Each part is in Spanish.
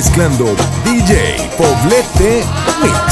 mezclando DJ Poblete Mix.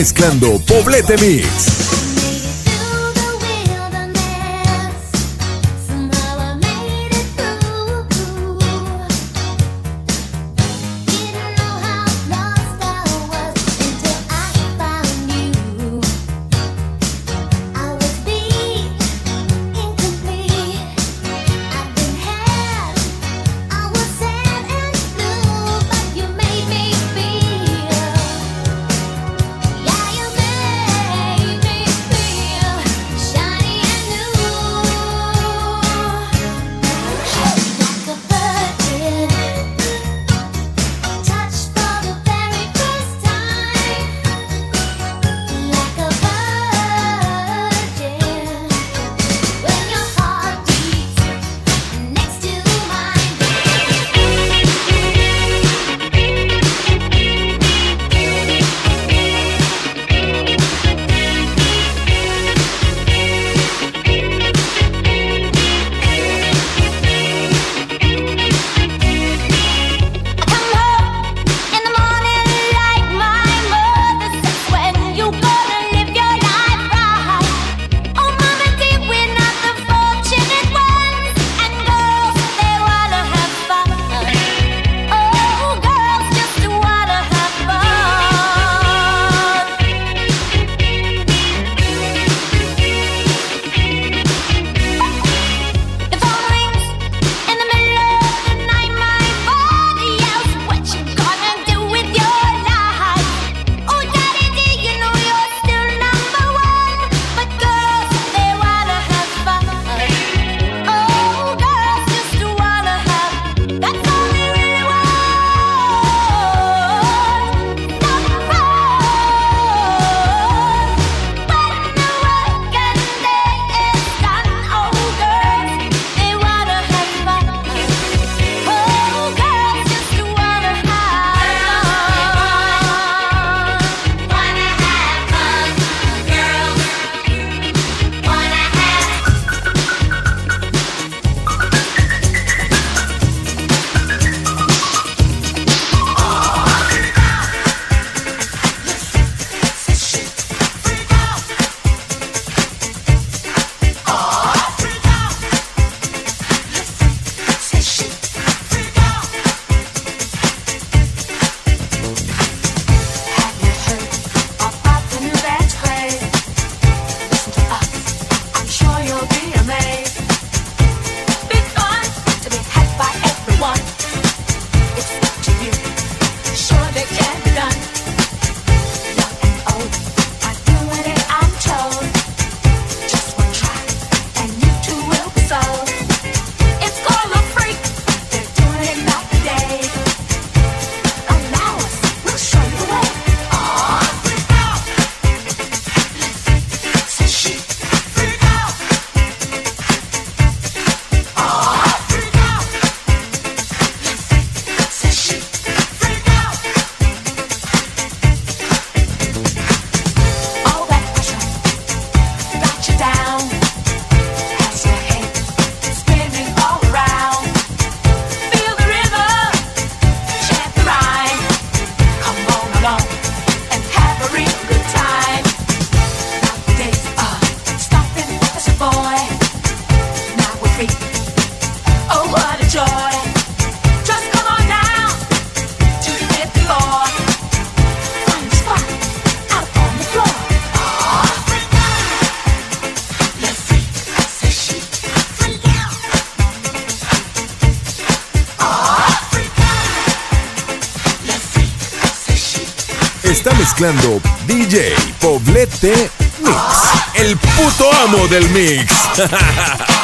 mezclando Poblete Mix. mezclando DJ Poblete Mix, el puto amo del mix.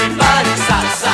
Everybody salsa.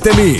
Mezclando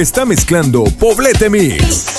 está mezclando Poblete Mix.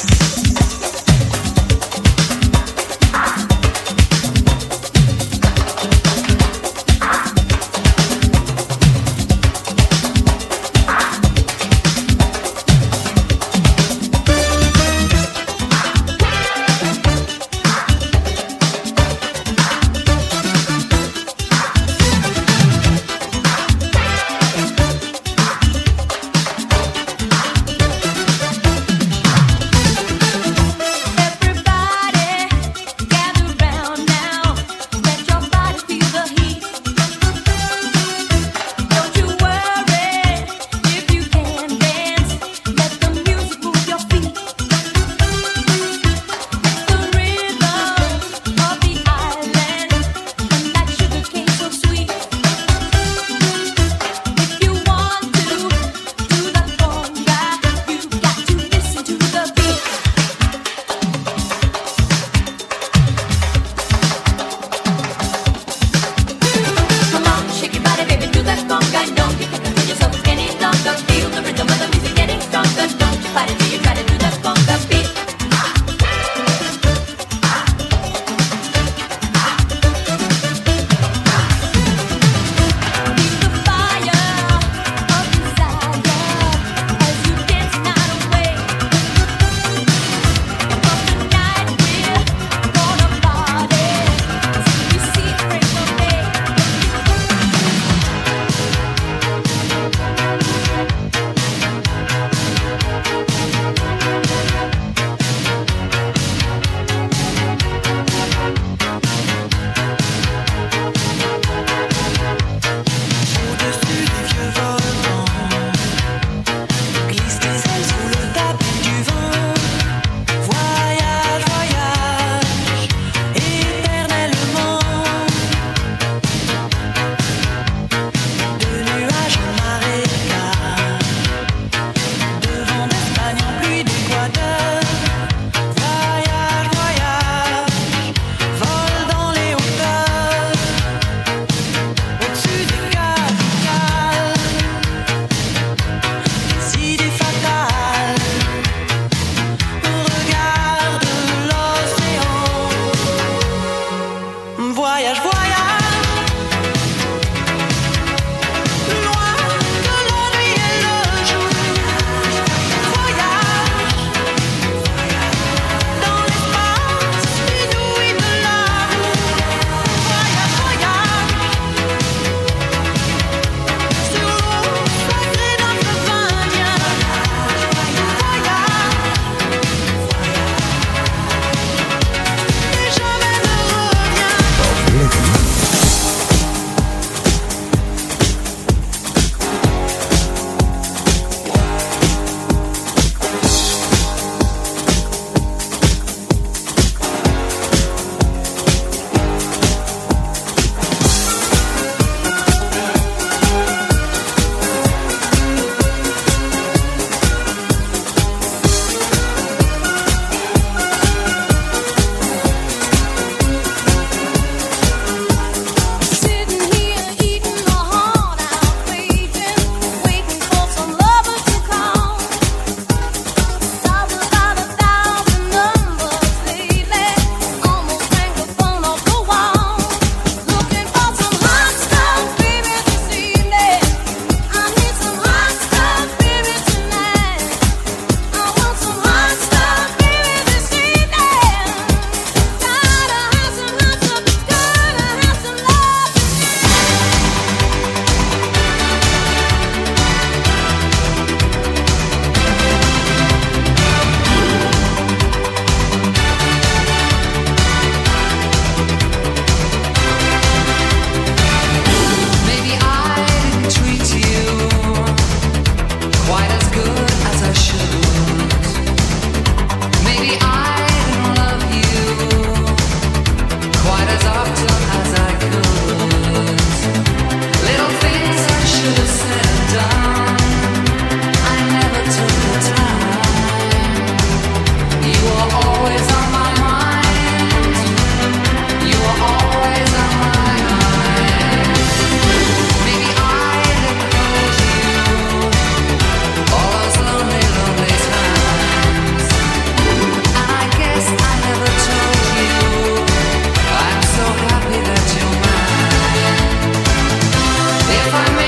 If I may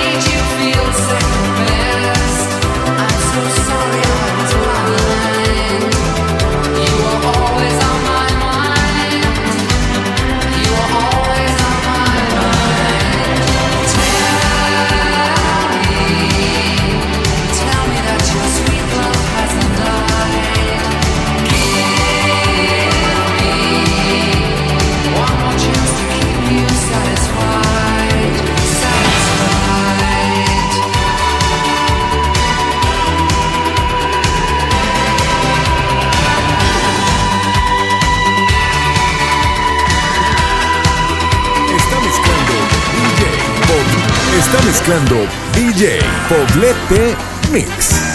DJ Poblete Mix.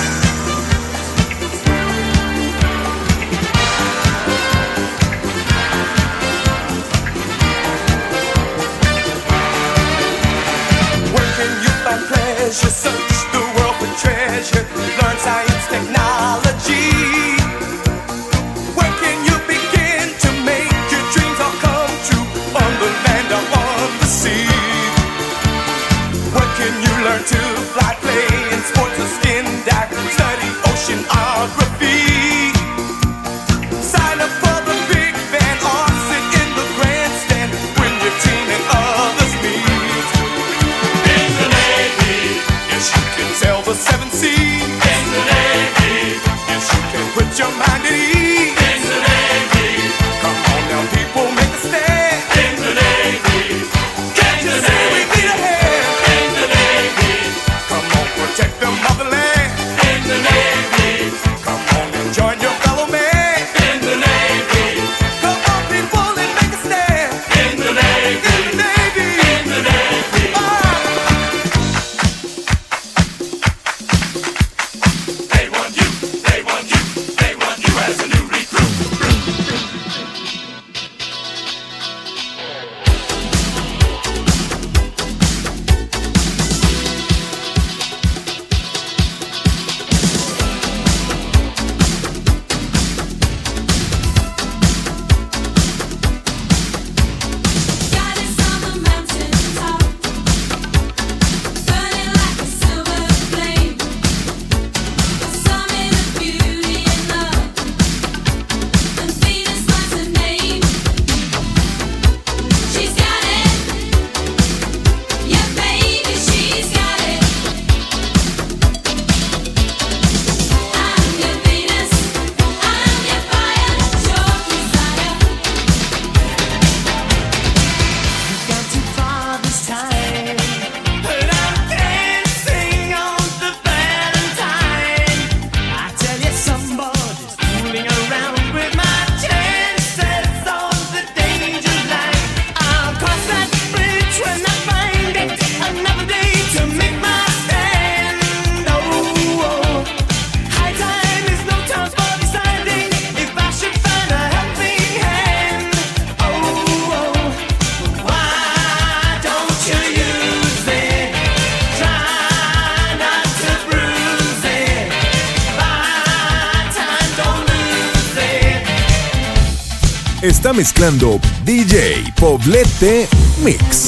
Mezclando DJ Poblete Mix.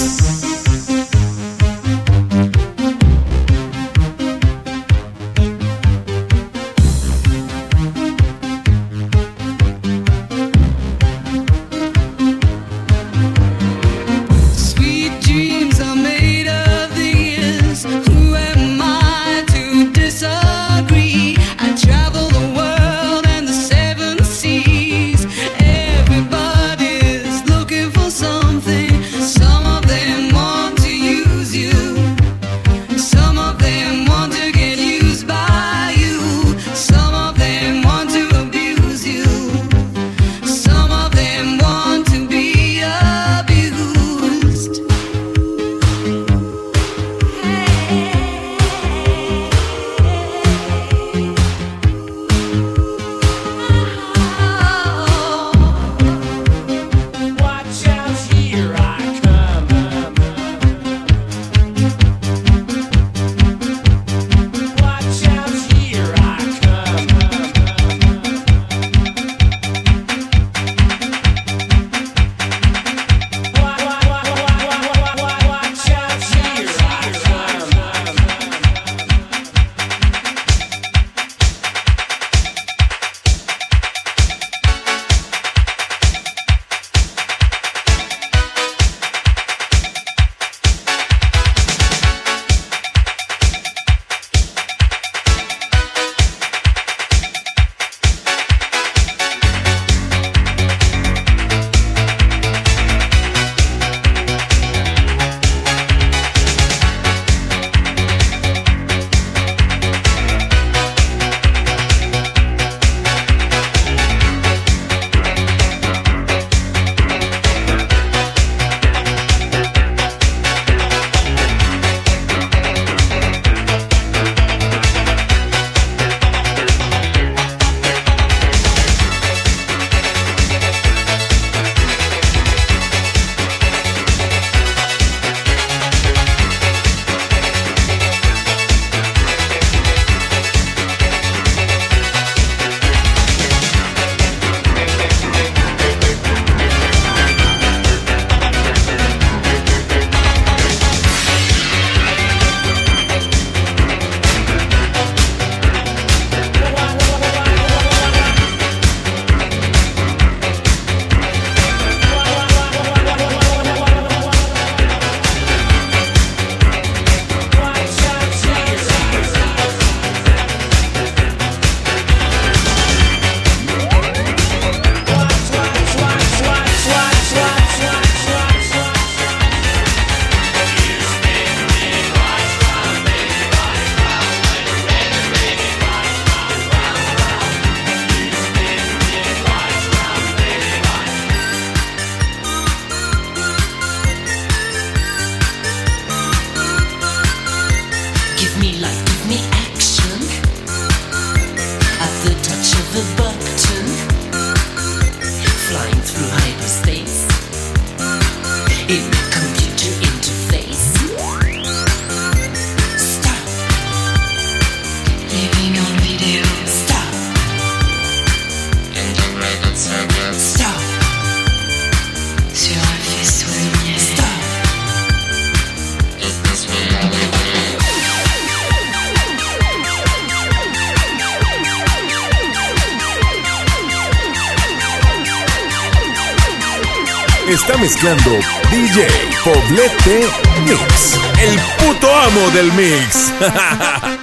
Mix. El puto amo del mix.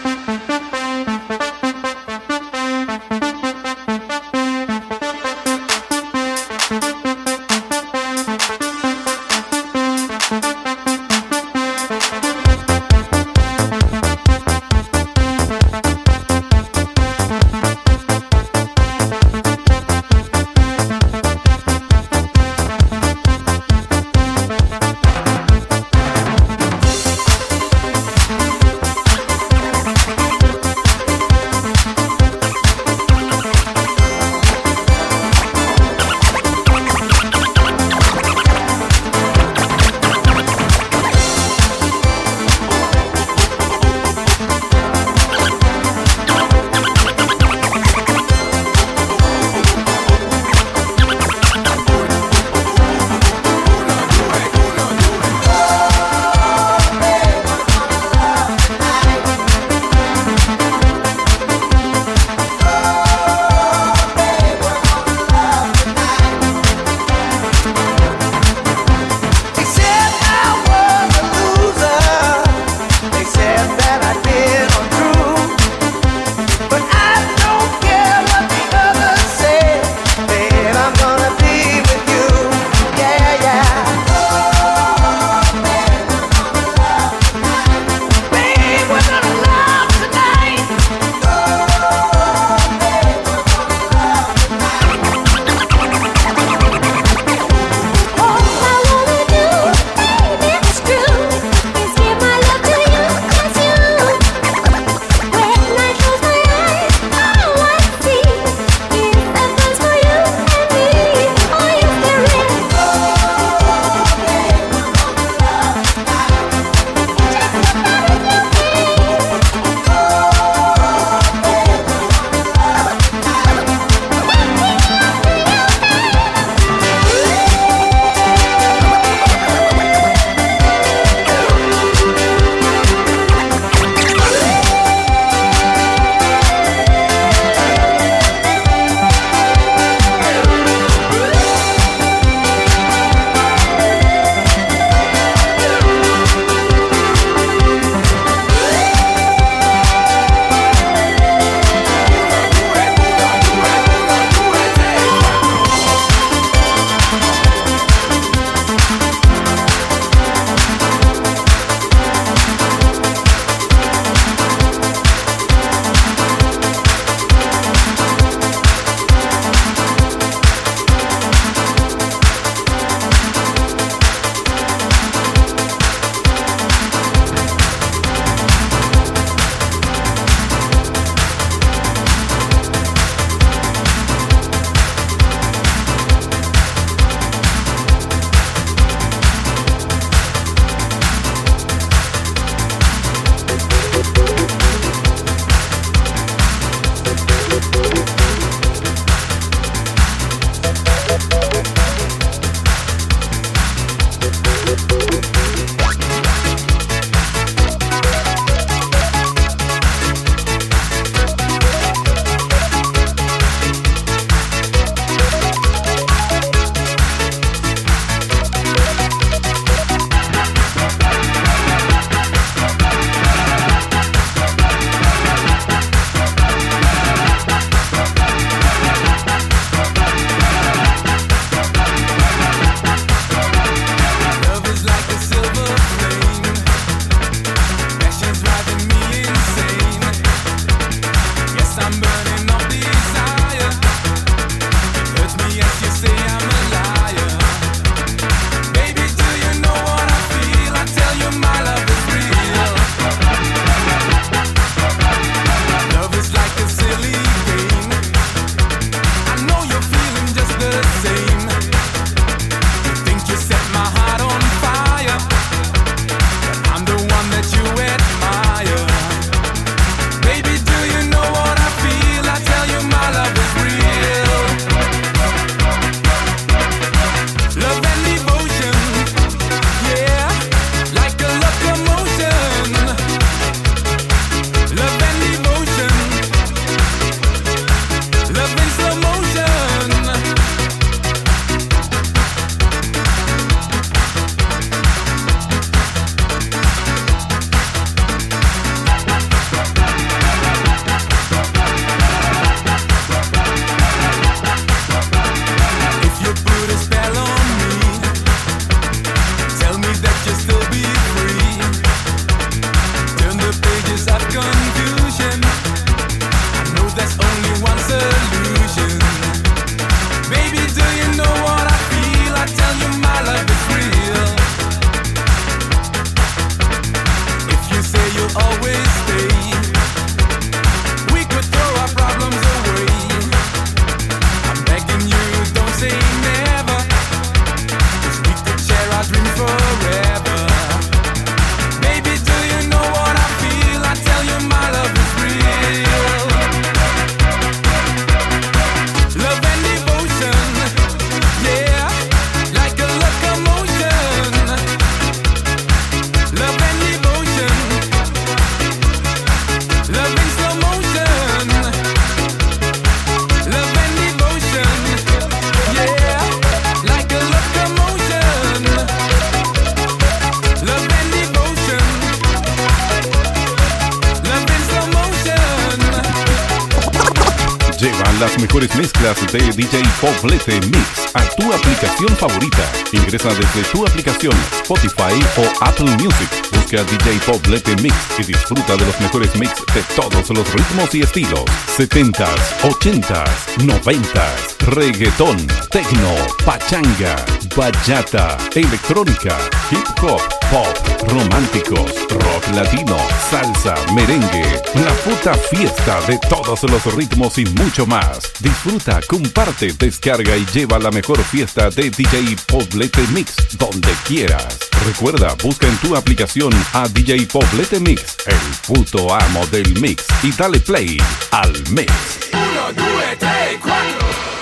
mejores mezclas de DJ Poblete Mix a tu aplicación favorita. Ingresa desde tu aplicación Spotify o Apple Music. Busca DJ Poblete Mix y disfruta de los mejores mix de todos los ritmos y estilos. 70s, 80s, 90s, reggaetón, techno, pachanga, bachata, electrónica, hip hop, pop, románticos, rock latino, salsa, merengue, la puta fiesta de todos los ritmos y mucho más. Disfruta, comparte, descarga y lleva la mejor fiesta de DJ Poblete Mix donde quieras. Recuerda, busca en tu aplicación a DJ Poblete Mix, el puto amo del mix, y dale play al mix. Uno, due, tre.